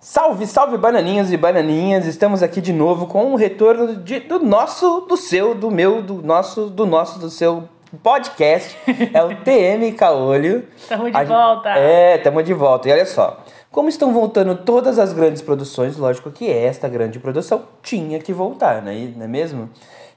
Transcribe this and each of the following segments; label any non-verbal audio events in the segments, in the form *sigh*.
Salve, salve bananinhos e bananinhas! Estamos aqui de novo com o retorno de- do nosso, do seu, do meu, do nosso, do nosso, do seu podcast. É o *laughs* TM Caolho. Tamo de A gente- volta. É, estamos de volta. E olha só, como estão voltando todas as grandes produções, lógico que esta grande produção tinha que voltar, né? não é mesmo?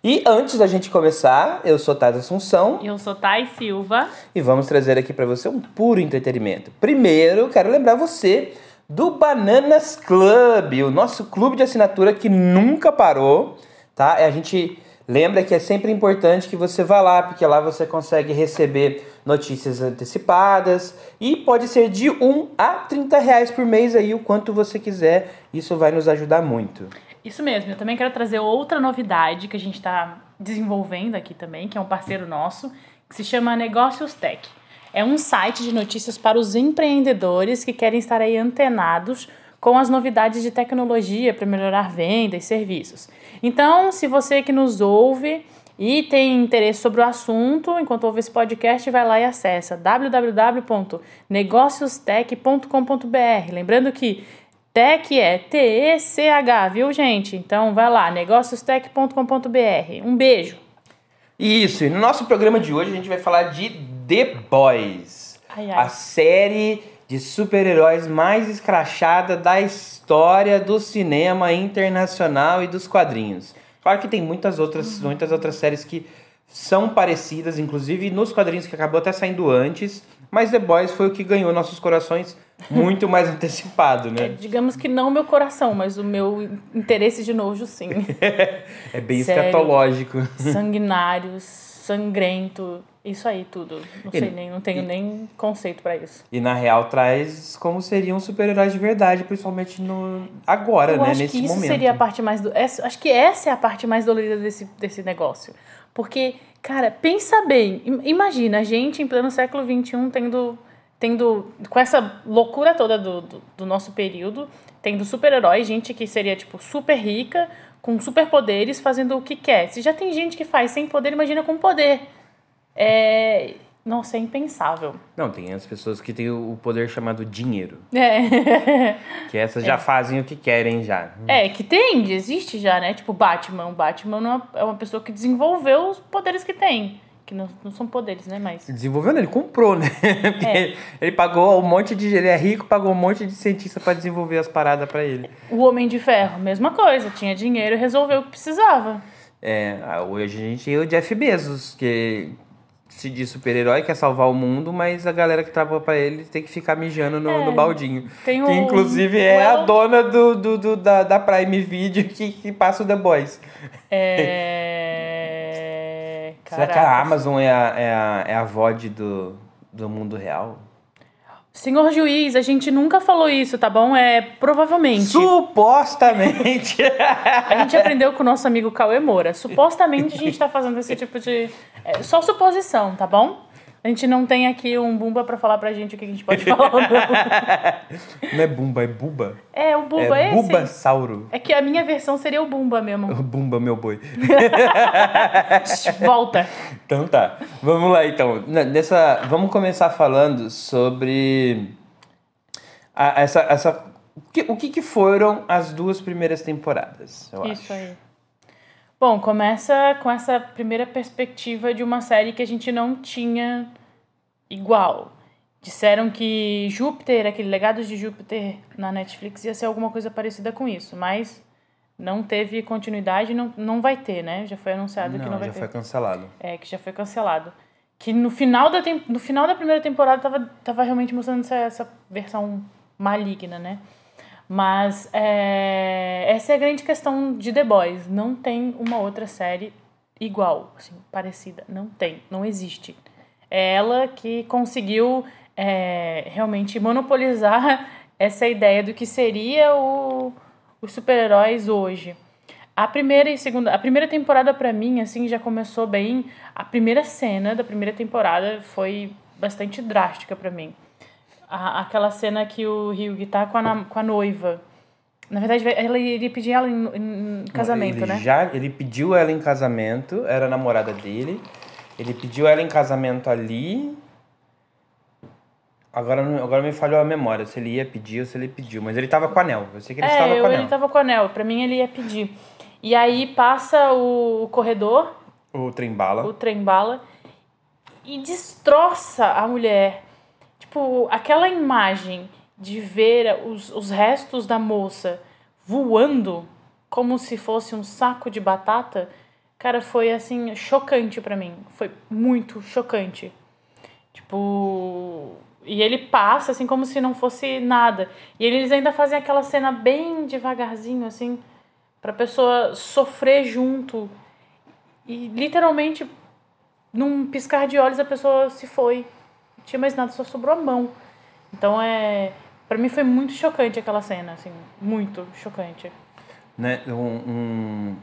E antes da gente começar, eu sou Tata Assunção Eu sou Thay Silva. e vamos trazer aqui para você um puro entretenimento. Primeiro, quero lembrar você do Bananas Club, o nosso clube de assinatura que nunca parou, tá? A gente lembra que é sempre importante que você vá lá, porque lá você consegue receber notícias antecipadas e pode ser de 1 a 30 reais por mês aí, o quanto você quiser. Isso vai nos ajudar muito. Isso mesmo, eu também quero trazer outra novidade que a gente está desenvolvendo aqui também, que é um parceiro nosso, que se chama Negócios Tech. É um site de notícias para os empreendedores que querem estar aí antenados com as novidades de tecnologia para melhorar vendas e serviços. Então, se você que nos ouve e tem interesse sobre o assunto, enquanto ouve esse podcast, vai lá e acessa www.negociostech.com.br. Lembrando que Tech é T-E-C-H, viu, gente? Então vai lá, negociostech.com.br. Um beijo. Isso, e no nosso programa de hoje a gente vai falar de The Boys. Ai, ai. A série de super-heróis mais escrachada da história do cinema internacional e dos quadrinhos. Claro que tem muitas outras, muitas outras séries que são parecidas, inclusive nos quadrinhos que acabou até saindo antes, mas The Boys foi o que ganhou nossos corações muito mais antecipado, É, né? digamos que não o meu coração, mas o meu interesse de nojo, sim. *laughs* É bem Sério? escatológico. Sanguinários, sangrento, isso aí tudo. Não sei E- nem, não tenho nem conceito pra isso. E na real traz como seriam super-heróis de verdade, principalmente no agora, Eu né? acho Nesse que isso momento. seria a parte mais do. essa- acho que essa é a parte mais dolorida desse, desse negócio. Porque, cara, pensa bem. im- Imagina a gente em pleno século XXI tendo. Tendo com essa loucura toda do, do, do nosso período, tendo super-heróis, gente que seria, tipo, super rica, com superpoderes, fazendo o que quer. Se já tem gente que faz sem poder, imagina com poder. É. Nossa, é impensável. Não, tem as pessoas que têm o poder chamado dinheiro. É. *laughs* Que essas já fazem o que querem já. É, que tem, existe já, né? Tipo, Batman. O Batman é é uma pessoa que desenvolveu os poderes que tem. Que não, não são poderes, né? Mas. Desenvolvendo, ele comprou, né? *laughs* Porque É. ele, pagou um monte de. Ele é rico, pagou um monte de cientista pra desenvolver as paradas pra ele. O Homem de Ferro, mesma coisa. Tinha dinheiro e resolveu o que precisava. É, ah, hoje a gente tem o Jeff Bezos, que se diz super-herói, quer salvar o mundo, mas a galera que trabalha pra ele tem que ficar mijando no, É, no baldinho. tem que o- inclusive é a dona do, do, do- da, da Prime Video que, que passa o The Boys. É. *laughs* Será que a. Amazon é a, é a, é a VOD do, do mundo real? Senhor juiz, a gente nunca falou isso, tá bom? É provavelmente. Supostamente. A gente aprendeu com o nosso amigo Cauê Moura. Supostamente a gente tá fazendo esse *laughs* tipo de. É só suposição, tá bom? A gente não tem aqui um Bumba pra falar pra gente o que a gente pode *laughs* falar ou não. Não é Bumba, é Buba. É, o Bumba é, é. Bubasauro. É que a minha versão seria o Bumba mesmo. Bumba, meu boi. *laughs* Volta. Então tá. Vamos lá então. Nessa, vamos começar falando sobre a- essa, essa o que, o que que foram as duas primeiras temporadas, eu Isso acho. aí. Bom, começa com essa primeira perspectiva de uma série que a gente não tinha igual. Disseram que Júpiter, aquele Legados de Júpiter na Netflix, ia ser alguma coisa parecida com isso, mas não teve continuidade, não, não vai ter, né? Já foi anunciado que não Não, vai já ter. foi cancelado. É, que já foi cancelado. Que no final da, no final da primeira temporada tava, tava realmente mostrando essa, essa versão maligna, né? Mas é, essa é a grande questão de The Boys. Não tem uma outra série igual, assim, parecida. Não tem, não existe. É ela que conseguiu é, realmente monopolizar *laughs* essa ideia do que seria o, os super-heróis hoje. A primeira e segunda, a primeira temporada pra mim assim já começou bem. A primeira cena da primeira temporada foi bastante drástica pra mim. A- aquela cena que o Ryugi tá com a, com a noiva. Na verdade, ela iria pedir ela em, em casamento, ele né? Já, ele pediu ela em casamento, era a namorada dele. Ele pediu ela em casamento ali. Agora, agora me falhou a memória, se ele ia pedir ou se ele pediu. Mas ele tava com anel. Eu sei que ele estava É, com eu, anel. ele tava com anel. Pra mim, ele ia pedir. E aí passa o, o corredor, O trem bala. o trem bala, e destroça a mulher. Tipo, aquela imagem de ver os, os restos da moça voando como se fosse um saco de batata, cara, foi assim, chocante pra mim. Foi muito chocante. Tipo. E ele passa, assim, como se não fosse nada. E eles ainda fazem aquela cena bem devagarzinho, assim, pra pessoa sofrer junto. E literalmente, num piscar de olhos, a pessoa se foi. Não tinha mais nada, só sobrou a mão. Então é. Pra mim foi muito chocante aquela cena, assim, muito chocante. né? Um, um-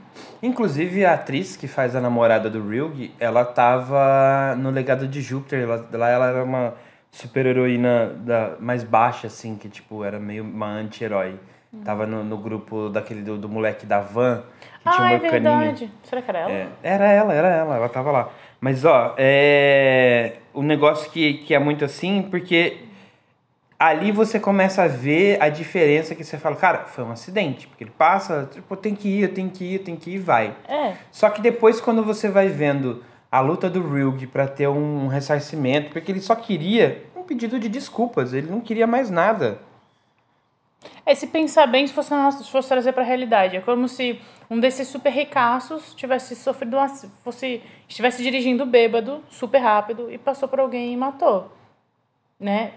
Inclusive a atriz que faz a namorada do Ryug, ela tava no Legado de Júpiter. Ela, lá ela era uma super heroína da, mais baixa, assim, que tipo, era meio uma anti-herói. Tava no, no grupo daquele do, do moleque da van, que tinha ah, um é verdade. Será que era ela? É, era ela, era ela, ela tava lá. Mas, ó, é. Um negócio que, que é muito assim, porque ali você começa a ver a diferença que você fala, cara, foi um acidente. Porque ele passa, tipo, tem que ir, eu tenho que ir, eu tenho que ir, vai. É. Só que depois, quando você vai vendo a luta do Ryug pra ter um ressarcimento, porque ele só queria um pedido de desculpas, ele não queria mais nada. É, se pensar bem, se fosse, se fosse trazer pra realidade. É como se um desses super ricaços tivesse sofrido um ac- fosse estivesse dirigindo bêbado, super rápido, e passou por alguém e matou. Né?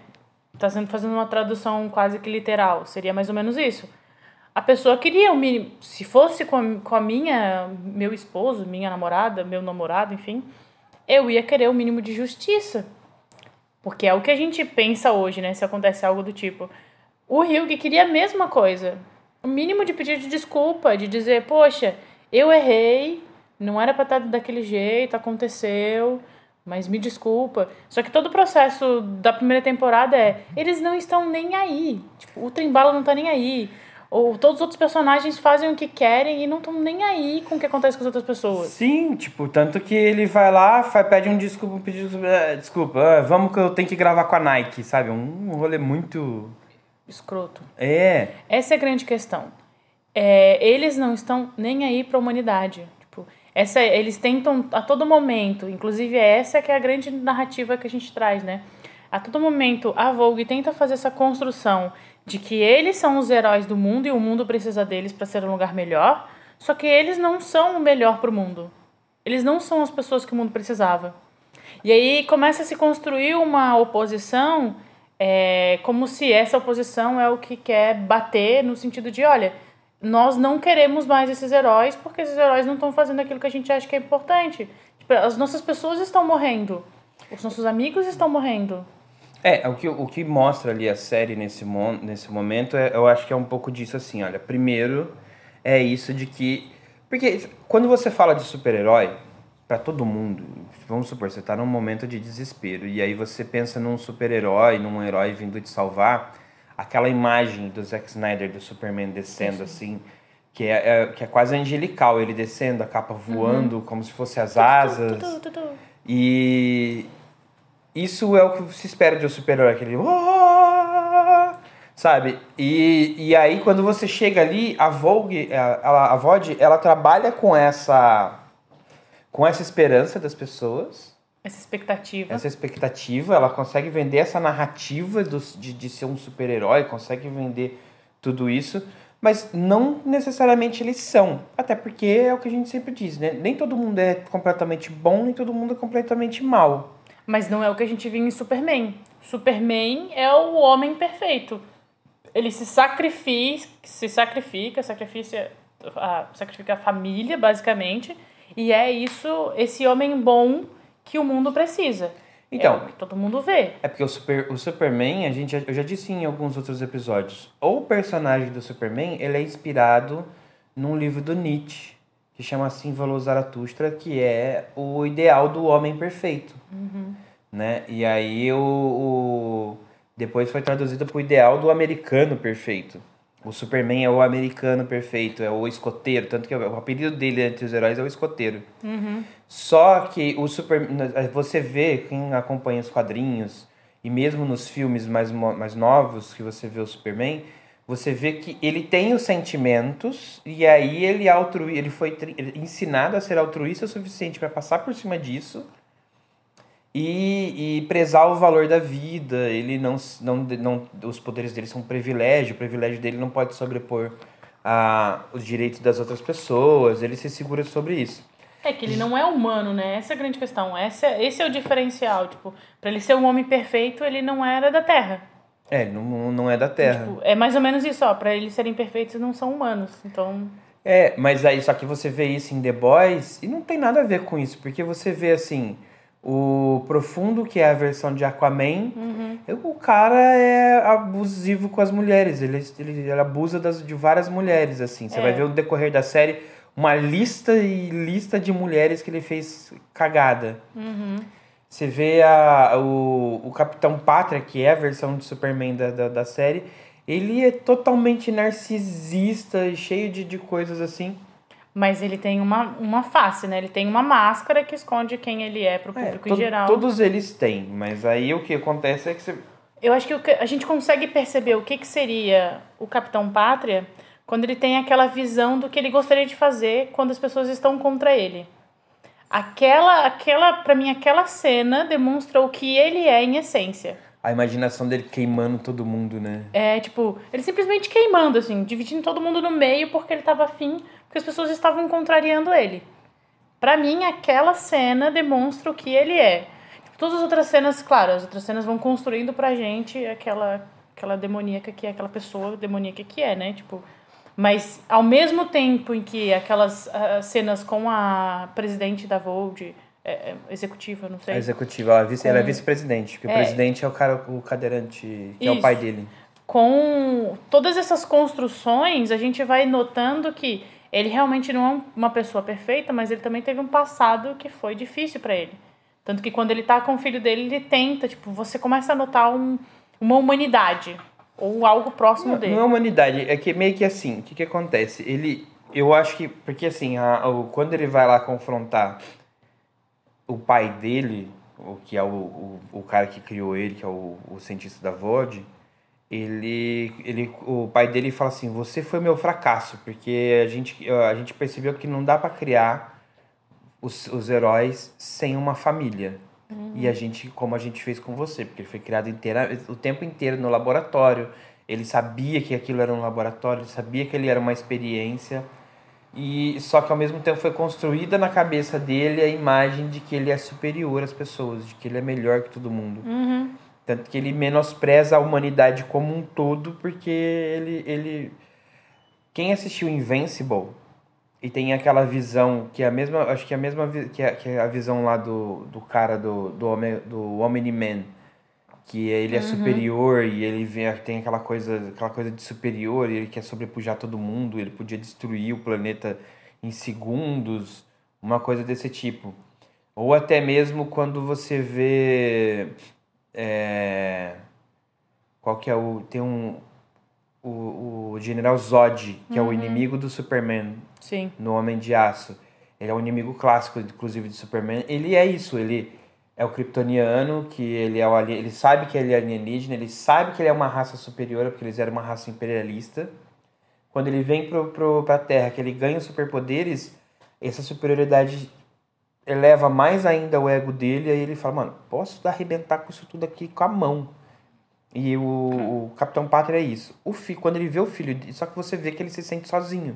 Tá sendo, fazendo uma tradução quase que literal. Seria mais ou menos isso. A pessoa queria o mínimo. Se fosse com a, com a minha, meu esposo, minha namorada, meu namorado, enfim, eu ia querer o mínimo de justiça. Porque é o que a gente pensa hoje, né? Se acontece algo do tipo. O Hyug queria a mesma coisa. O mínimo de pedir de desculpa, de dizer, poxa, eu errei, não era pra estar daquele jeito, aconteceu, mas me desculpa. Só que todo o processo da primeira temporada é, eles não estão nem aí. Tipo, o Trembala não tá nem aí. Ou todos os outros personagens fazem o que querem e não estão nem aí com o que acontece com as outras pessoas. Sim, tipo, tanto que ele vai lá, faz, pede um desculpa, um pedido, eh, desculpa, ah, vamos que eu tenho que gravar com a Nike, sabe? Um rolê muito. Escroto. É. Essa é a grande questão. É, eles não estão nem aí para a humanidade. Tipo, essa, eles tentam a todo momento, inclusive essa que é a grande narrativa que a gente traz, né? A todo momento a Vogue tenta fazer essa construção de que eles são os heróis do mundo e o mundo precisa deles para ser um lugar melhor, só que eles não são o melhor para o mundo. Eles não são as pessoas que o mundo precisava. E aí começa a se construir uma oposição é, como se essa oposição é o que quer bater no sentido de, olha, nós não queremos mais esses heróis porque esses heróis não estão fazendo aquilo que a gente acha que é importante. Tipo, as nossas pessoas estão morrendo. Os nossos amigos estão morrendo. É, o que, o que mostra ali a série nesse, mon, nesse momento, é, eu acho que é um pouco disso assim, olha. Primeiro, é isso de que. Porque quando você fala de super-herói, pra todo mundo, vamos supor, você tá num momento de desespero, e aí você pensa num super-herói, num herói vindo te salvar, aquela imagem do Zack Snyder do Superman descendo assim, que é, é- que é quase angelical, ele descendo, a capa voando, como se fosse as asas. Tu, tu, tu. E isso é o que se espera de um super-herói, aquele. Sabe? E, e aí, quando você chega ali, a Vogue, a- ela, a VOD, ela trabalha com essa. Com essa esperança das pessoas, Essa expectativa. essa expectativa, ela consegue vender essa narrativa dos, de, de ser um super-herói, consegue vender tudo isso, mas não necessariamente eles são. Até porque é o que a gente sempre diz, né? Nem todo mundo é completamente bom, nem todo mundo é completamente mal. Mas não é o que a gente viu em Superman. Superman é o homem perfeito. Ele se sacrifica, se sacrifica, sacrifica a, sacrifica a família, basicamente. E é isso, esse homem bom que o mundo precisa. Então. É que todo mundo vê. É porque o, super, o Superman, a gente, eu já disse em alguns outros episódios, o personagem do Superman, ele é inspirado num livro do Nietzsche, que chama Símbolo Zaratustra, que é o ideal do homem perfeito. Né? E aí o, o- depois foi traduzido para o ideal do americano perfeito. O Superman é o americano perfeito, é o escoteiro, tanto que o apelido dele entre os heróis é o escoteiro. Só que o Super, você vê, quem acompanha os quadrinhos, e mesmo nos filmes mais, mais novos que você vê o Superman, você vê que ele tem os sentimentos e aí ele, é altru, ele foi ele- ensinado a ser altruísta o suficiente para passar por cima disso e, e prezar o valor da vida. Ele não, não, não. Os poderes dele são um privilégio, o privilégio dele não pode sobrepor a, os direitos das outras pessoas. Ele se segura sobre isso. É que ele não é humano, né? Essa é a grande questão. Essa, esse é o diferencial. Tipo, pra ele ser um homem perfeito, ele não era da Terra. É, ele não, não é da Terra. Tipo, é mais ou menos isso, ó. Pra eles serem perfeitos, não são humanos. Então, É, mas aí só que você vê isso em The Boys e não tem nada a ver com isso, porque você vê assim, o Profundo, que é a versão de Aquaman, o cara é abusivo com as mulheres, ele, ele, ele abusa das, de várias mulheres, assim. Você É. vai ver no decorrer da série uma lista e lista de mulheres que ele fez cagada. Você vê a, o, o Capitão Pátria, que é a versão de Superman da, da, da série, ele é totalmente narcisista e cheio de, de coisas assim. Mas ele tem uma, uma face, né? Ele tem uma máscara que esconde quem ele é pro É, público to- em geral. Todos eles têm, mas aí o que acontece é que você. Eu acho que- a gente consegue perceber o que, que seria o Capitão Pátria quando ele tem aquela visão do que ele gostaria de fazer quando as pessoas estão contra ele. Aquela, aquela, para mim, aquela cena demonstra o que ele é em essência. A imaginação dele queimando todo mundo, né? É, tipo, ele simplesmente queimando, assim, dividindo todo mundo no meio porque ele tava afim, porque as pessoas estavam contrariando ele. Pra mim, aquela cena demonstra o que ele é. Tipo, todas as outras cenas, claro, as outras cenas vão construindo pra gente aquela, aquela demoníaca que é, aquela pessoa demoníaca que é, né? Tipo, mas ao mesmo tempo em que aquelas ah, cenas com a presidente da Vold, é, é, executiva, não sei. A executiva, ela é, vice, ela é Com- vice-presidente, porque É. o presidente é o cara, o cadeirante, que é o Isso. pai dele. com todas essas construções, a gente vai notando que ele realmente não é uma pessoa perfeita, mas ele também teve um passado que foi difícil pra ele. Tanto que quando ele tá com o filho dele, ele tenta, tipo, você começa a notar um, uma humanidade ou algo próximo Não, dele. não é humanidade, é que meio que assim, o que que acontece? Ele, eu acho que, porque assim, a- o, quando ele vai lá confrontar o pai dele, o que é o, o, o cara que criou ele, que é o, o cientista da VOD, ele, ele, o pai dele fala assim, você foi meu fracasso, porque a gente, a gente percebeu que não dá pra criar os, os heróis sem uma família. E a gente, como a gente fez com você, porque ele foi criado inteira, o tempo inteiro no laboratório. Ele sabia que aquilo era um laboratório, ele sabia que ele era uma experiência. E só que ao mesmo tempo foi construída na cabeça dele a imagem de que ele é superior às pessoas, de que ele é melhor que todo mundo. Uhum. Tanto que ele menospreza a humanidade como um todo, porque ele. ele... Quem assistiu Invincible e tem aquela visão, que é a mesma. Acho que é a mesma que é, que é a visão lá do, do cara do, do, Homem, do Omni-Man. Que ele é superior e ele vê, tem aquela coisa, aquela coisa de superior, e ele quer sobrepujar todo mundo, ele podia destruir o planeta em segundos, uma coisa desse tipo. Ou até mesmo quando você vê. é, qual que é o. Tem um. O, o General Zod, que é o inimigo do Superman Sim. no Homem de Aço. Ele é um inimigo clássico, inclusive, de Superman. Ele é isso, ele é o kryptoniano, que ele é o ali- ele sabe que ele é alienígena, ele sabe que ele é uma raça superior, porque eles eram uma raça imperialista. Quando ele vem pro, pro, pra Terra, que ele ganha superpoderes, essa superioridade eleva mais ainda o ego dele, aí ele fala, mano, posso arrebentar com isso tudo aqui com a mão. E o, o Capitão Pátria é isso. O fi, quando ele vê o filho, só que você vê que ele se sente sozinho.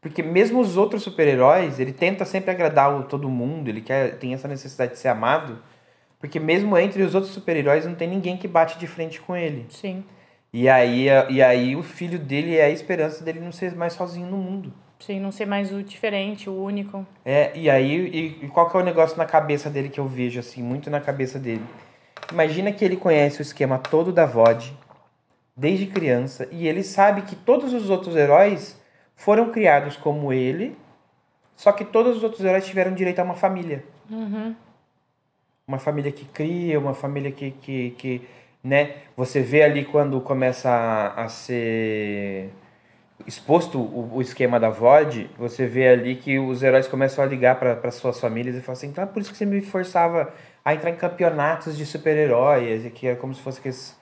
Porque mesmo os outros super-heróis, ele tenta sempre agradar todo mundo, ele quer, tem essa necessidade de ser amado. Porque mesmo entre os outros super-heróis não tem ninguém que bate de frente com ele. Sim. E aí, e aí o filho dele é a esperança dele não ser mais sozinho no mundo. Sim, não ser mais o diferente, o único. É, e aí, e, e qual que é o negócio na cabeça dele que eu vejo, assim, muito na cabeça dele? Imagina que ele conhece o esquema todo da VOD, desde criança, e ele sabe que todos os outros heróis foram criados como ele, só que todos os outros heróis tiveram direito a uma família. Uma família que cria, uma família que, que, que né? Você vê ali quando começa a, a ser exposto o, o, esquema da VOD, você vê ali que os heróis começam a ligar para suas famílias e falam assim, então é por isso que você me forçava a entrar em campeonatos de super-heróis, que é como se fosse aqueles,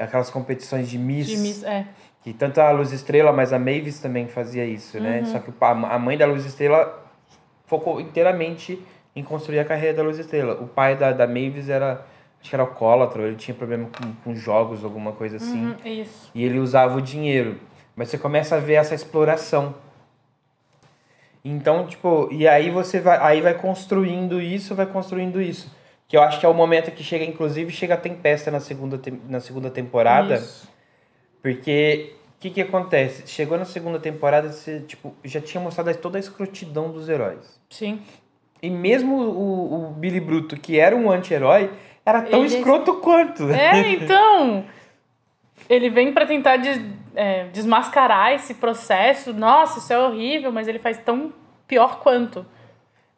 aquelas competições de Miss. De Miss, é. Que tanto a Luz Estrela, mas a Mavis também fazia isso, né? Uhum. Só que a mãe da Luz Estrela focou inteiramente em construir a carreira da Luz Estrela. O pai da, da Mavis era, acho que era alcoólatra, ele tinha problema com, com jogos, alguma coisa assim. Uhum, isso. E ele usava o dinheiro. Mas você começa a ver essa exploração. Então, tipo, e aí você vai, aí vai construindo isso, vai construindo isso. Que eu acho que é o momento que chega, inclusive, chega a Tempesta na segunda, na segunda temporada. Isso. Porque o que, que acontece? Chegou na segunda temporada, você tipo, já tinha mostrado toda a escrotidão dos heróis. Sim. E mesmo o, o Billy Bruto, que era um anti-herói, era tão Ele- escroto quanto. É, *laughs* então. Ele vem pra tentar des- é, desmascarar esse processo. Nossa, isso é horrível, mas ele faz tão pior quanto.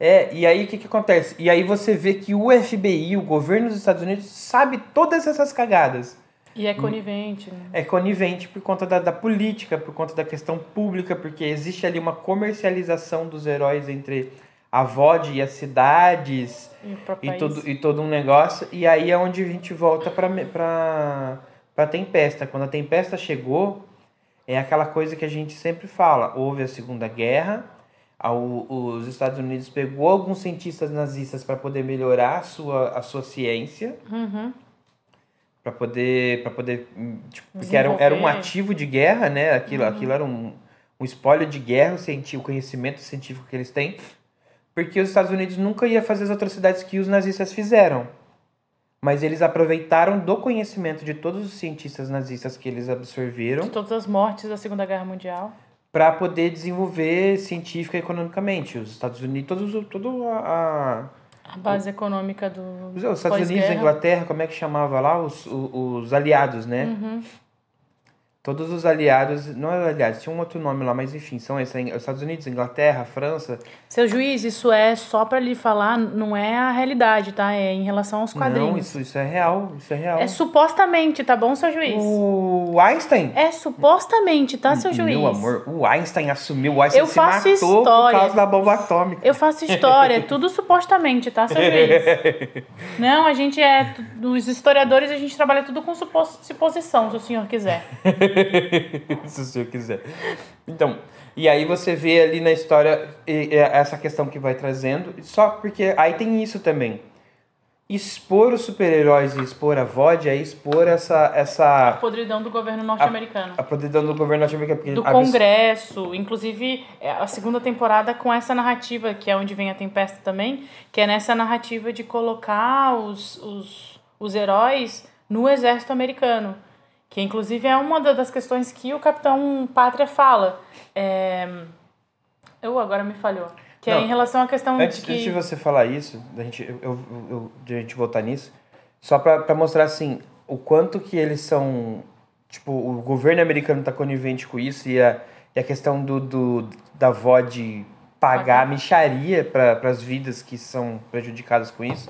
É, e aí o que, que acontece? E aí você vê que o FBI, o governo dos Estados Unidos, sabe todas essas cagadas. E é conivente. Né? É conivente por conta da, da política, por conta da questão pública, porque existe ali uma comercialização dos heróis entre a VOD e as cidades E e todo, e todo um negócio. E aí é onde a gente volta pra, me- pra, pra Tempesta. Quando a Tempesta chegou, é aquela coisa que a gente sempre fala. Houve a Segunda Guerra, os Estados Unidos pegou alguns cientistas nazistas para poder melhorar a sua, a sua ciência, Uhum. para poder, pra poder hum, tipo, porque era, era um ativo de guerra, né? Aquilo, aquilo era um, um espólio de guerra, o, cienti- o conhecimento científico que eles têm. Porque os Estados Unidos nunca ia fazer as atrocidades que os nazistas fizeram. Mas eles aproveitaram do conhecimento de todos os cientistas nazistas que eles absorveram De todas as mortes da Segunda Guerra Mundial. Para poder desenvolver científica e economicamente. Os Estados Unidos, todos, todo a, A base econômica do. os Estados Unidos, a. Inglaterra, como é que chamava lá? Os, os, os aliados, né? Uhum. Todos os aliados, não eram aliados, tinha um outro nome lá, mas enfim, são esses, os Estados Unidos, Inglaterra, França. Seu juiz, isso é só pra lhe falar, não é a realidade, tá? É em relação aos quadrinhos. Não, isso, isso é real, isso é real. É supostamente, tá bom, seu juiz? O Einstein, É supostamente, tá, seu juiz? meu amor, o Einstein assumiu, o Einstein Eu se faço matou história. por causa da bomba atômica. Eu faço história, é tudo supostamente, tá, seu juiz? *laughs* Não, a gente é. Os historiadores, a gente trabalha tudo com supos- suposição, se o senhor quiser. *laughs* *laughs* se o senhor quiser. Então, e aí você vê ali na história essa questão que vai trazendo, só porque aí tem isso também. Expor os super-heróis e expor a VOD é expor essa, essa Podridão do governo norte-americano. a podridão do governo norte-americano. Do a- Congresso, inclusive é, a segunda temporada com essa narrativa, que é onde vem a Tempesta também, que é nessa narrativa de colocar os, os, os heróis no exército americano. Que inclusive é uma da- das questões que o Capitão Pátria fala. É... Eu agora me falhou. Que é Não, em relação à questão Antes, de que. antes de você falar isso, da gente, eu, eu, eu- de a gente voltar nisso, só pra mostrar assim, o quanto que eles são. Tipo, o governo americano tá conivente com isso e a, e a questão do, do, da VOD pagar a micharia para as vidas que são prejudicadas com isso.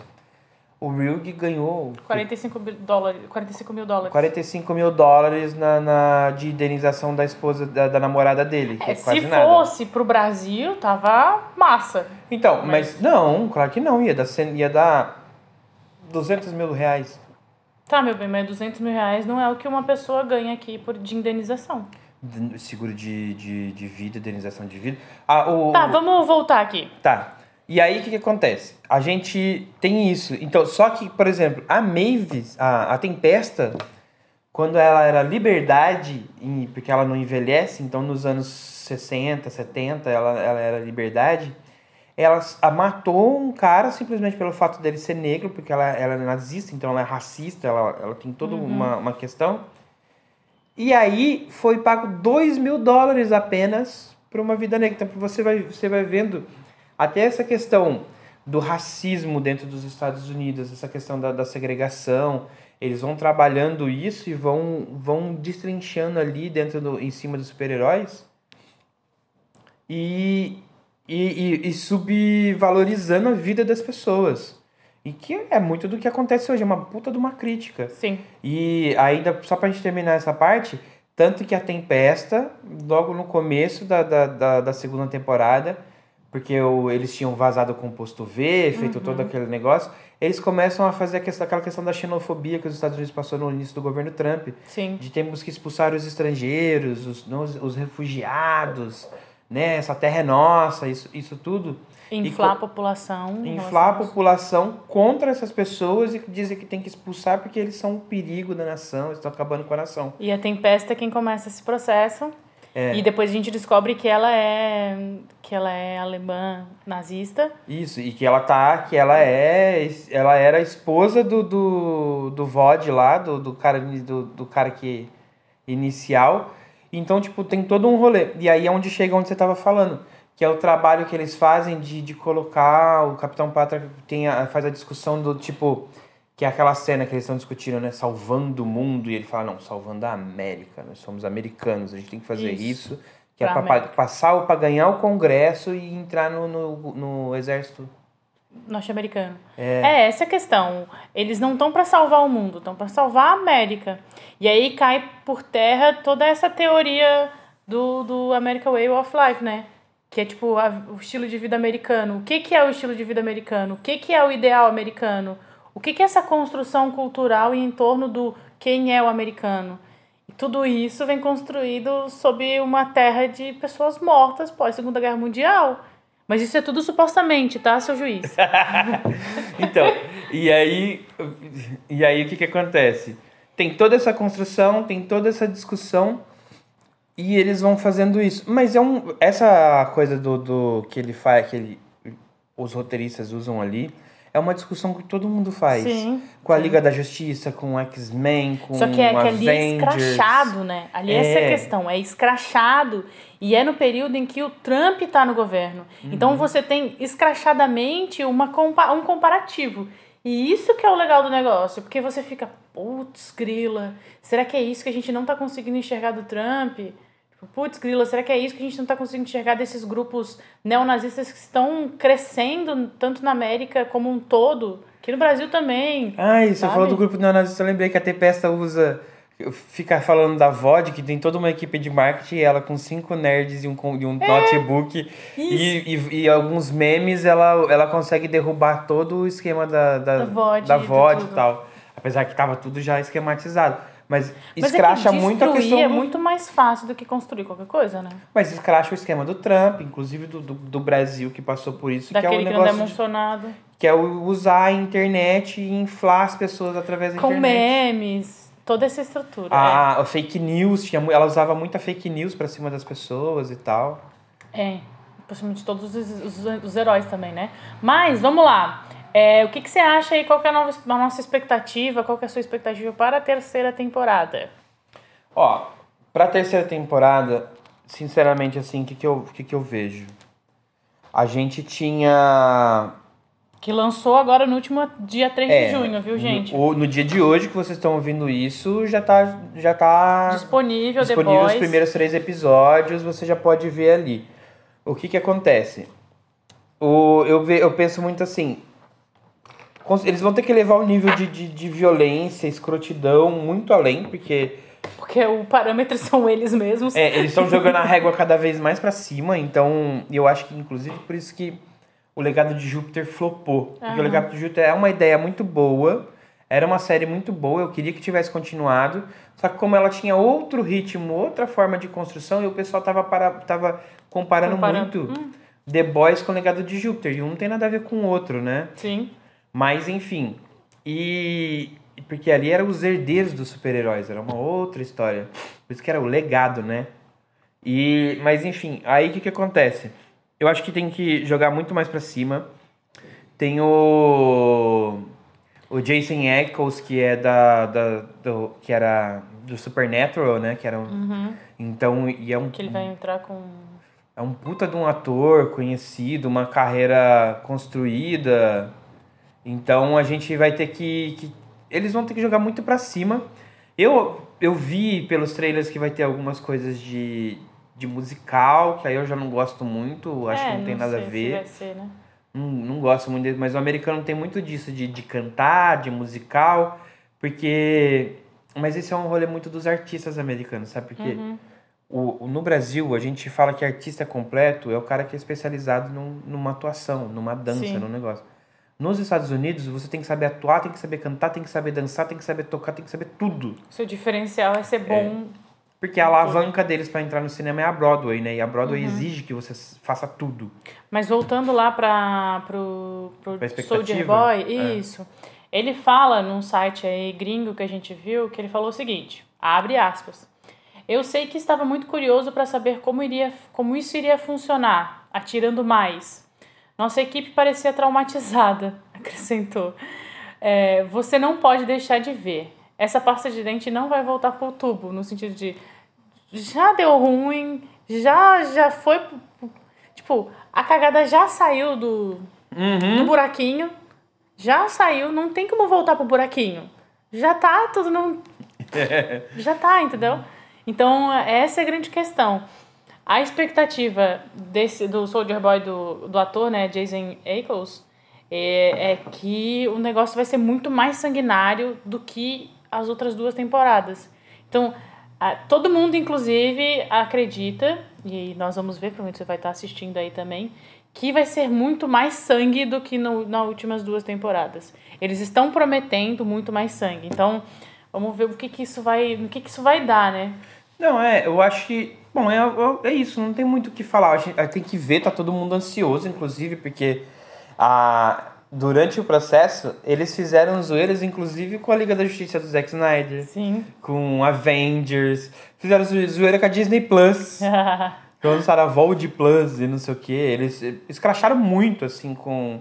O Ryug ganhou 45 mil dólares. 45 mil dólares. 45 mil dólares na, na, de indenização da esposa, da, da namorada dele, é, É, se nada. fosse pro Brasil, tava massa. Então, mas não, claro que não, ia dar, ia dar 200 mil reais. Tá, meu bem, mas 200 mil reais não é o que uma pessoa ganha aqui por, de indenização. de- Seguro de, de, de vida, indenização de vida. Ah, o, Tá, o- vamos voltar aqui. Tá. E aí, o que, que acontece? A gente tem isso. Então, só que, por exemplo, a Mavis, a, a Tempesta, quando ela era liberdade, em- porque ela não envelhece, então nos anos 60, 70, ela, ela era liberdade, ela matou um cara simplesmente pelo fato dele ser negro, porque ela, ela é nazista, então ela é racista, ela, ela tem toda uma, uma questão. E aí foi pago 2 mil dólares apenas para uma vida negra. Então você vai, você vai vendo até essa questão do racismo dentro dos Estados Unidos, essa questão da, da segregação. Eles vão trabalhando isso e vão, vão destrinchando ali dentro do, em cima dos super-heróis e, e, e, subvalorizando a vida das pessoas. E que é muito do que acontece hoje, é uma puta de uma crítica. Sim. E ainda, só pra gente terminar essa parte, tanto que a Tempesta, logo no começo da, da, da, da segunda temporada, porque o, eles tinham vazado o composto V, feito todo aquele negócio, eles começam a fazer a questão, aquela questão da xenofobia que os Estados Unidos passou no início do governo Trump. Sim. De termos que expulsar os estrangeiros, os, os, os refugiados, né? Essa terra é nossa, isso, isso tudo. Inflar E a população. inflar a população contra essas pessoas e dizer que tem que expulsar porque eles são um perigo da nação, estão acabando com a nação. E a Tempesta é quem começa esse processo. É. E depois a gente descobre que ela é que ela é alemã nazista. Isso, e que ela tá, que ela é, ela era esposa do, do, do VOD lá, do, do, cara, do, do cara que, inicial, então, tipo, tem todo um rolê, e aí é onde chega onde você tava falando, que é o trabalho que eles fazem de, de colocar, o Capitão Pátria tem a, faz a discussão do, tipo, que é aquela cena que eles estão discutindo, né, salvando o mundo, e ele fala, não, salvando a América, nós somos americanos, a gente tem que fazer Isso. isso, que é Pra pra, pa- América. passar, para ganhar o Congresso e entrar no, no, no exército norte-americano. É. essa a questão. Eles não estão para salvar o mundo, estão para salvar a América. E aí cai por terra toda essa teoria do, do American Way of Life, né? Que é tipo a- o estilo de vida americano. O que, que é o estilo de vida americano? O que, que é o ideal americano? O que, que é essa construção cultural em torno do quem é o americano? E tudo isso vem construído sob uma terra de pessoas mortas pós Segunda Guerra Mundial. Mas isso é tudo supostamente, tá, seu juiz? *laughs* Então, e aí, e aí o que que acontece? Tem toda essa construção, tem toda essa discussão e eles vão fazendo isso. Mas é um essa coisa do, do que ele faz, que ele, os roteiristas usam ali, é uma discussão que todo mundo faz. Sim, Com a. Liga da Justiça, com o X-Men, com Só que é que ali é escrachado, né? Ali essa é a É. questão, é escrachado. E é no período em que o Trump tá no governo. Uhum. Então você tem escrachadamente uma compa um comparativo. E isso que é o legal do negócio, porque você fica, putz, grila, será que é isso que a gente não tá conseguindo enxergar do Trump? Putz, grila, será que é isso que a gente não tá conseguindo enxergar desses grupos neonazistas que estão crescendo tanto na América como um todo, aqui no Brasil também. Ah, você Sabe? falou do grupo neonazista, eu lembrei que a Tempesta usa. Fica falando da VOD, que tem toda uma equipe de marketing, ela com cinco nerds e um, e um notebook e, e, e alguns memes, ela, ela consegue derrubar todo o esquema da, da, Da VOD da e VOD e tal. Apesar que tava tudo já esquematizado. Mas, Mas escracha é que muito a questão. é do- muito mais fácil do que construir qualquer coisa, né? Mas escracha o esquema do Trump, inclusive do, do, do Brasil que passou por isso, que é o Daquele que é negócio. de- emocionado. que é o usar a internet e inflar as pessoas através da Com internet. memes, toda essa estrutura. A, a fake news, tinha, ela usava muita fake news pra cima das pessoas e tal. É, é possivelmente todos os, os, os heróis também, né? Mas, vamos lá. É, o que, que você acha aí? Qual que é a, nova, a nossa expectativa? Qual que é a sua expectativa para a terceira temporada? Ó, pra terceira temporada, sinceramente, assim, o que, que, eu, que, que eu vejo? A gente tinha. Que lançou agora no último dia 3 é, de junho, viu, gente? No, no dia de hoje que vocês estão ouvindo isso, já tá, já tá Disponível, disponível os primeiros três episódios, você já pode ver ali. O que que acontece? O, eu, ve, eu penso muito assim, eles vão ter que levar o nível de, de, de violência, escrotidão muito além, porque Porque o parâmetro *laughs* são eles mesmos. é, eles estão jogando a régua *laughs* cada vez mais pra cima, então eu acho que inclusive por isso que o Legado de Júpiter flopou. Porque o Legado de Júpiter é uma ideia muito boa, era uma série muito boa, eu queria que tivesse continuado, só que como ela tinha outro ritmo, outra forma de construção, e o pessoal tava, para, tava comparando, Comparando. muito The Boys com o Legado de Júpiter, e um não tem nada a ver com o outro, né? Sim. Mas enfim. E. Porque ali eram os herdeiros dos super-heróis, era uma outra história. Por isso que era o legado, né? E. Mas enfim, aí o que, que acontece? Eu acho que tem que jogar muito mais pra cima. Tem o. O Jason Eccles, que é da. da do, que era do Supernatural, né? Que era um, Então, e é um, Que ele vai entrar com. é um puta de um ator conhecido, uma carreira construída. Então a gente vai ter que, que- Eles vão ter que jogar muito pra cima. Eu, eu vi pelos trailers que vai ter algumas coisas de, de musical, que aí eu já não gosto muito, acho é, que não tem nada sei a se ver. vai ser, né? Não, não gosto muito dele, mas o americano tem muito disso, de, de cantar, de musical, porque. Mas esse é um rolê muito dos artistas americanos, sabe? Porque o, o- no Brasil a gente fala que artista completo é o cara que é especializado num- numa atuação, numa dança, Sim. num negócio. Nos Estados Unidos, você tem que saber atuar, tem que saber cantar, tem que saber dançar, tem que saber tocar, tem que saber tudo. Seu diferencial é ser bom. Porque a alavanca deles pra entrar no cinema é a Broadway, né? E a Broadway exige que você faça tudo. Mas voltando lá para pro, pro? Soldier Boy, É. isso. Ele fala num site aí gringo que a gente viu que ele falou o seguinte: abre aspas. Eu sei que estava muito curioso para saber como iria, como isso iria funcionar, atirando mais. Nossa equipe parecia traumatizada, *laughs* acrescentou. É, você não pode deixar de ver. Essa pasta de dente não vai voltar pro tubo, no sentido de já deu ruim, já já foi tipo, a cagada já saiu do do buraquinho, já saiu, não tem como voltar pro buraquinho. Já tá tudo não *laughs* já tá, entendeu? Então, essa é a grande questão. A expectativa desse do Soldier Boy do, do ator, né, Jason Ackles, é, é que o negócio vai ser muito mais sanguinário do que as outras duas temporadas. Então, a- todo mundo, inclusive, acredita, e nós vamos ver, provavelmente você vai estar assistindo aí também, que vai ser muito mais sangue do que no, nas últimas duas temporadas. Eles estão prometendo muito mais sangue. Então, vamos ver o que, que isso vai, o que, que isso vai dar, né? Não, é, eu acho que. Bom, é, é é isso, não tem muito o que falar. A gente tem que ver, tá todo mundo ansioso, inclusive, porque a, durante o processo eles fizeram zoeiras, inclusive, com a Liga da Justiça do Zack Snyder, Sim. com Avengers, fizeram zo- zoeira com a Disney Plus, *laughs* lançaram a Vold Plus e não sei o que. Eles escracharam muito, assim, com,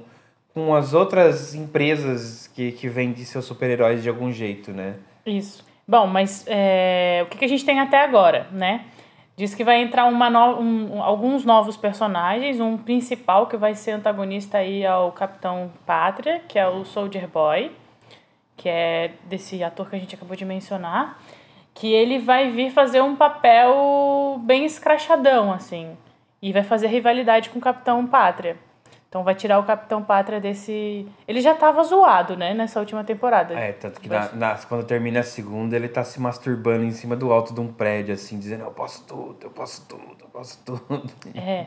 com as outras empresas que, que vendem seus super-heróis de algum jeito, né? Isso. Bom, mas é, o que, que a gente tem até agora, né? Diz que vai entrar uma no, um- alguns novos personagens, um principal que vai ser antagonista aí ao Capitão Pátria, que é o Soldier Boy, que é desse ator que a gente acabou de mencionar, que ele vai vir fazer um papel bem escrachadão, assim, e vai fazer rivalidade com o Capitão Pátria. Então vai tirar o Capitão Pátria desse... Ele já tava zoado, né, nessa última temporada. É, tanto que na, na- quando termina a segunda, ele tá se masturbando em cima do alto de um prédio, assim, dizendo, eu posso tudo, eu posso tudo, eu posso tudo. *laughs* É.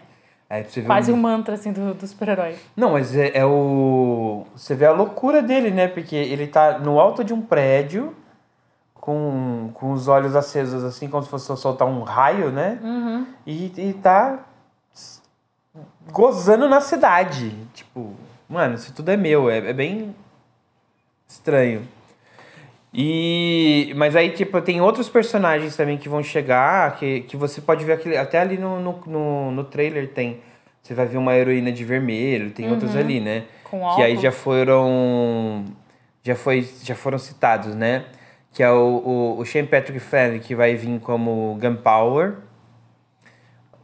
Aí você ver Quase o- um mantra, assim, do, do super-herói. Não, mas é, é o... Você vê a loucura dele, né? Porque ele tá no alto de um prédio, com, com os olhos acesos, assim, como se fosse soltar um raio, né? Uhum. E, e tá gozando na cidade. Tipo, mano, isso tudo é meu. É, é bem estranho. E, mas aí, tipo, tem outros personagens também que vão chegar, que, que você pode ver aquele, até ali no, no, no, no trailer tem. Você vai ver uma heroína de vermelho, tem outros ali, né? Com que aí já foram. Já, foi, já foram citados, né? Que é o, o, o Shane Patrick Flanery, que vai vir como Gunpowder.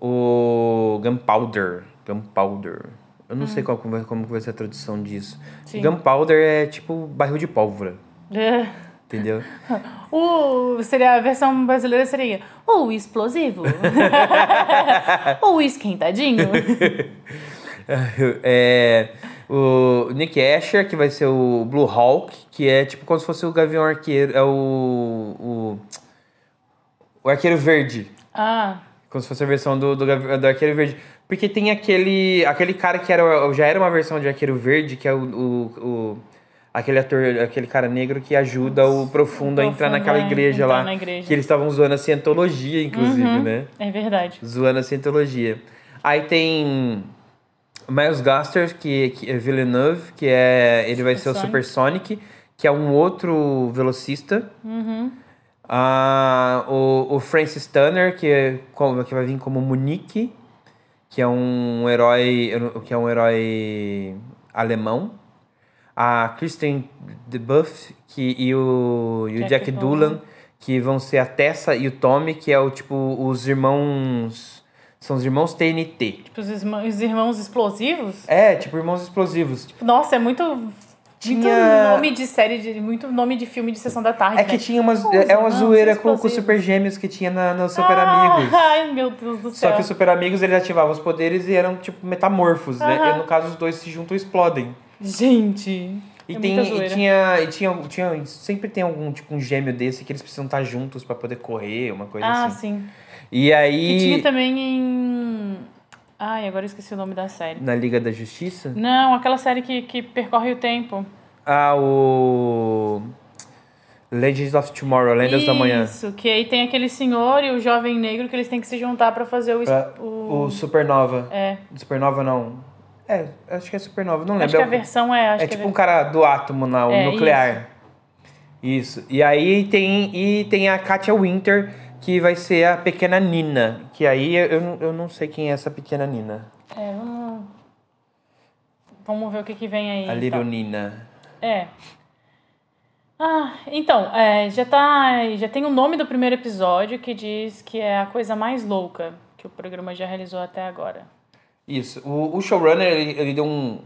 O Gunpowder. Gunpowder. Eu não sei qual, como, vai- ser a tradução disso. Sim. Gunpowder é tipo barril de pólvora, entendeu? *laughs* o, seria, a versão brasileira seria o explosivo. *laughs* o esquentadinho. *laughs* é, o Nick Asher, que vai ser o Blue Hawk, que é tipo como se fosse o Gavião Arqueiro. É o. O, o Arqueiro Verde. ah, Como se fosse a versão do, do, do Arqueiro Verde. Porque tem aquele. Aquele cara que era, já era uma versão de Arqueiro Verde, que é o. o, o- aquele ator, aquele cara negro que ajuda o Profundo a entrar naquela igreja entrar lá. na igreja. Que eles estavam zoando a cientologia, inclusive, Uhum. né? é verdade. Zoando a cientologia. Aí tem. Miles Gaster, que, que é Villeneuve, que é. Ele vai ser o Supersonic. Supersonic, que é um outro velocista. Ah, o, o Francis Turner, que, é, como- que vai vir como Munique, que é um herói. que é um herói alemão. A Kristen DeBuff que, e o, e o Jack Jack, Dolan. Dolan, que vão ser a Tessa e o Tommy, que é o tipo os irmãos. São os irmãos TNT. Tipo, os, irmã- os irmãos explosivos. É, tipo irmãos explosivos. Nossa, é muito Muito Tinha- nome de série, de, muito nome de filme de sessão da tarde, É que né? tinha umas. Os É uma irmãos zoeira com, com os super gêmeos que tinha na, no Super Ah, Amigos. *laughs* Ai, meu Deus do Só céu. que os super amigos eles ativavam os poderes e eram tipo metamorfos, né? E no caso os dois se juntam e explodem. Gente, E, é tem, e tinha, e tinha, tinha. Sempre tem algum tipo um gêmeo desse que eles precisam estar juntos pra poder correr, uma coisa Ah, assim. sim. E aí. E tinha também em... Ai, agora eu esqueci o nome da série. Na Liga da Justiça? Não, aquela série que, que percorre o tempo. Ah, o. Legends of Tomorrow, Lendas da Manhã. Isso, que aí tem aquele senhor e o jovem negro que eles têm que se juntar pra fazer o... Pra- o... O Supernova. É, Supernova não. É, acho que é Supernova, não lembro. acho que a É versão é... Acho é que tipo a um cara do átomo, lá, o É, nuclear. Isso. E aí tem, e tem a Katia Winter, que vai ser a pequena Nina. Que aí eu, eu, não- sei quem é essa pequena Nina. É, vamos... Vamos ver o que, que vem aí. A Little então. Nina. É. Ah, então, é, já tá. Já tem o nome do primeiro episódio que diz que é a coisa mais louca que o programa já realizou até agora. Isso. O, o showrunner, ele, ele deu um.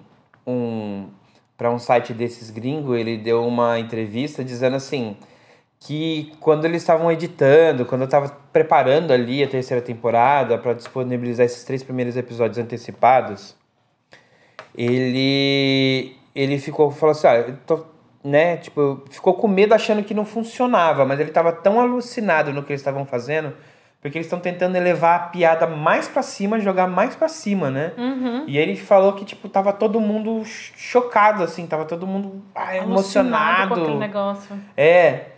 um para um site desses gringos, ele deu uma entrevista dizendo assim. Que quando eles estavam editando, quando eu estava preparando ali a terceira temporada para disponibilizar esses três primeiros episódios antecipados, ele ele ficou falou assim, ah, eu tô, né, tipo, ficou com medo achando que não funcionava, mas ele estava tão alucinado no que eles estavam fazendo, porque eles estão tentando elevar a piada mais pra cima, jogar mais pra cima, né? Uhum. E ele falou que tipo tava todo mundo ch- chocado assim, tava todo mundo ah, emocionado. com aquele negócio. É.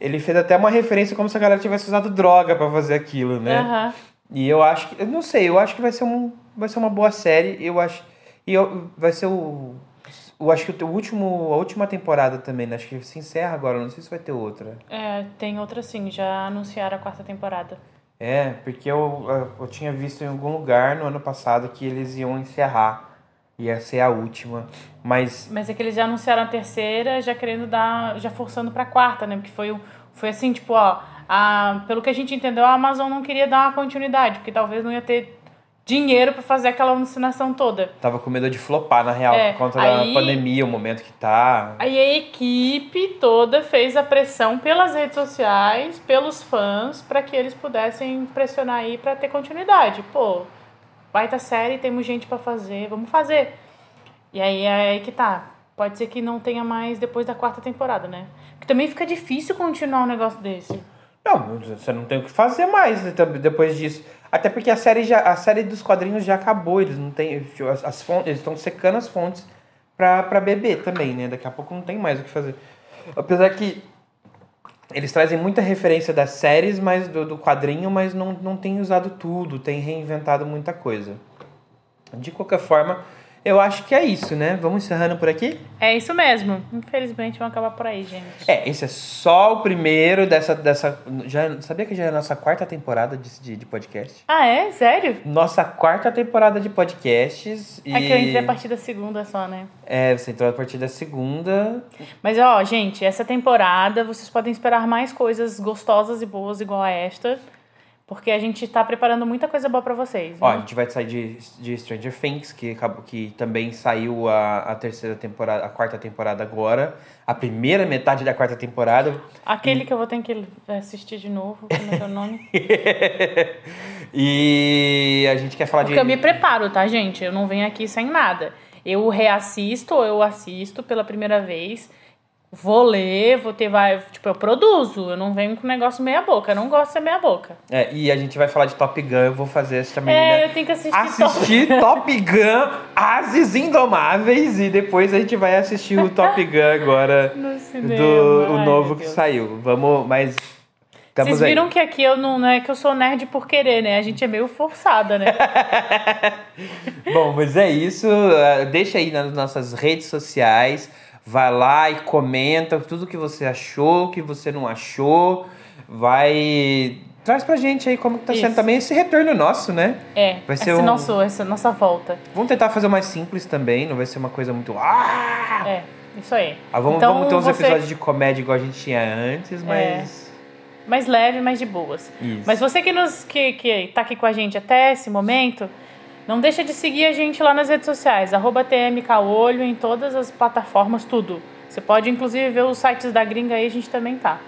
Ele fez até uma referência como se a galera tivesse usado droga pra fazer aquilo, né? Aham. E eu acho que. Eu não sei, eu acho que vai ser, um, vai ser uma boa série. Eu acho. E eu, vai ser o. Eu acho que o último, a última temporada também, né? Acho que se encerra agora, não sei se vai ter outra. É, tem outra sim, já anunciaram a quarta temporada. É, porque eu, eu tinha visto em algum lugar no ano passado que eles iam encerrar. Ia ser a última. Mas. Mas é que eles já anunciaram a terceira, já querendo dar. já forçando pra quarta, né? Porque foi, foi assim, tipo, ó. A, pelo que a gente entendeu, a Amazon não queria dar uma continuidade, porque talvez não ia ter dinheiro pra fazer aquela alucinação toda. Tava com medo de flopar, na real, É, por conta aí- da pandemia, o momento que tá. Aí a equipe toda fez a pressão pelas redes sociais, pelos fãs, pra que eles pudessem pressionar aí pra ter continuidade. Pô, baita série, temos gente pra fazer, vamos fazer. E aí é aí que tá. Pode ser que não tenha mais depois da quarta temporada, né? Porque também fica difícil continuar um negócio desse. Não, você não tem o que fazer mais né, depois disso. Até porque a série, já, a série dos quadrinhos já acabou, eles não tem. As, as fontes, eles estão secando as fontes pra beber também, né? Daqui a pouco não tem mais o que fazer. Apesar que eles trazem muita referência das séries, mas do, do quadrinho, mas não, não tem usado tudo, tem reinventado muita coisa. De qualquer forma, eu acho que é isso, né? Vamos encerrando por aqui? É isso mesmo. Infelizmente vão acabar por aí, gente. É, esse é só o primeiro dessa. dessa já, sabia que já é a nossa quarta temporada de, de, de podcast? Ah, é? Sério? Nossa quarta temporada de podcasts. E... É que eu entrei a partir da segunda só, né? É, você entrou a partir da segunda. Mas, ó, gente, essa temporada vocês podem esperar mais coisas gostosas e boas igual a esta. Porque a gente tá preparando muita coisa boa pra vocês. Ó, a né? gente vai sair de, de Stranger Things, que, acabou, que também saiu a, a terceira temporada, a quarta temporada agora. A primeira metade da quarta temporada. Aquele que eu vou ter que assistir de novo, como é o nome? *laughs* e a gente quer falar Porque de. eu me preparo, tá, gente? Eu não venho aqui sem nada. Eu reassisto ou eu assisto pela primeira vez. Vou ler, vou ter, vai, tipo, eu produzo. Eu não venho com negócio meia boca. Eu não gosto de ser meia boca. É, e a gente vai falar de Top Gun, eu vou fazer essa menina. É, eu tenho que assistir, assistir Top Gun, Ases Indomáveis, e depois a gente vai assistir o Top Gun agora *laughs* No cinema. do o novo que Deus. saiu. Vamos, mas estamos Vocês aí. viram que aqui eu não, não é que eu sou nerd por querer, né? A gente é meio forçada, né? *laughs* Bom, mas é isso. uh, Deixa aí nas nossas redes sociais. Vai lá e comenta tudo que você achou, o que você não achou. Vai. Traz pra gente aí como que tá sendo Isso. também esse retorno nosso, né? É, Vai ser esse um- nosso, essa nossa volta. Vamos tentar fazer mais simples também, não vai ser uma coisa muito. Ah! É, isso aí. Ah, vamos, Então, vamos ter uns você- episódios de comédia igual a gente tinha antes, mas. Mais leve, mais de boas. Isso. Mas você que, nos, que, que tá aqui com a gente até esse momento, Não deixa de seguir a gente lá nas redes sociais, arroba TMKolho em todas as plataformas, tudo. Você pode inclusive ver os sites da gringa aí, a gente também tá.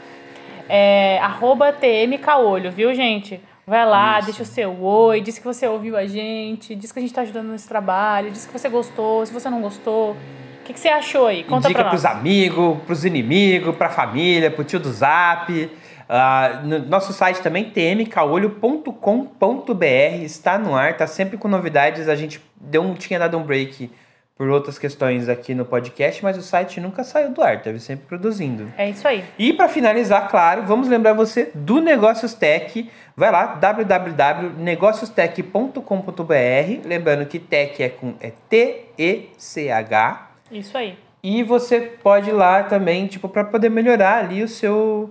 É, arroba TMKolho, viu, gente? Vai lá, Isso. deixa o seu oi, diz que você ouviu a gente, diz que a gente tá ajudando nesse trabalho, diz que você gostou, se você não gostou. O que, que você achou aí? Conta Indica pra nós. pros amigos, pros inimigos, pra família, pro tio do zap. Ah, no nosso site também, tmcaolho.com.br, está no ar, tá sempre com novidades. A gente deu um, tinha dado um break por outras questões aqui no podcast, mas o site nunca saiu do ar, teve sempre produzindo. É isso aí. E para finalizar, claro, vamos lembrar você do Negócios Tech. Vai lá, www.negociostech.com.br. Lembrando que tech é com é T-E-C-H. Isso aí. E você pode ir lá também, tipo, para poder melhorar ali o seu.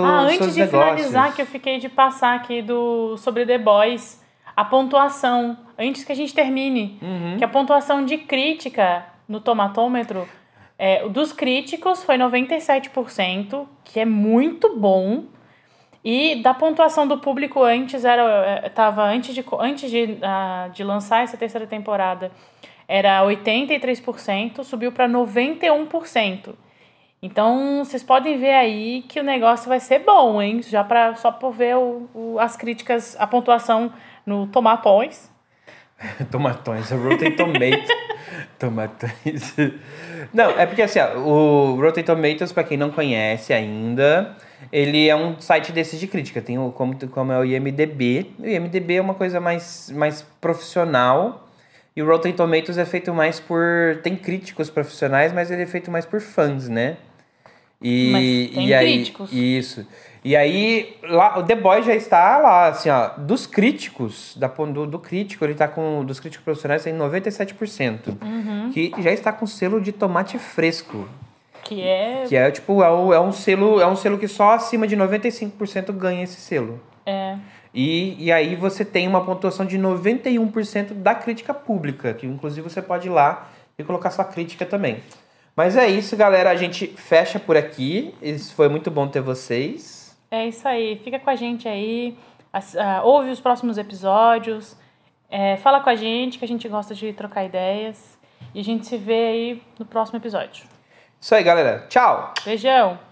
Ah, seus antes de negócios. finalizar, que eu fiquei de passar aqui do sobre The Boys, a pontuação, antes que a gente termine, Uhum. que a pontuação de crítica no tomatômetro é, dos críticos foi 97%, que é muito bom. E da pontuação do público antes era é, tava antes de antes de, ah, de lançar essa terceira temporada era 83%, subiu para 91%. Então, vocês podem ver aí que o negócio vai ser bom, hein? Já pra, só por ver o, o- as críticas, a pontuação no Tomatões. *laughs* Tomatões, o Rotten Tomato. *laughs* Tomatões. Não, é porque assim, ó, o Rotten Tomatoes, pra quem não conhece ainda, ele é um site desses de crítica. Tem o, como, como é o IMDB. O IMDB é uma coisa mais, mais profissional. E o Rotten Tomatoes é feito mais por. Tem críticos profissionais, mas ele é feito mais por fãs, né? E, Mas tem e aí, críticos. Isso. E aí, lá, o The Boy já está lá, assim, ó, dos críticos, da, do, do crítico, ele tá com, dos críticos profissionais tem 97%, Uhum. que já está com selo de tomate fresco, Que é. que é, tipo, é, o- é um selo, é um selo que só acima de 95% ganha esse selo. é E, e aí você tem uma pontuação de 91% da crítica pública, que inclusive você pode ir lá e colocar sua crítica também. Mas é isso, galera, a gente fecha por aqui, isso foi muito bom ter vocês. É isso aí. Fica com a gente aí. ah, ouve os próximos episódios. é, fala com a gente, que a gente gosta de trocar ideias. E a gente se vê aí no próximo episódio. Isso aí, galera. Tchau! Beijão!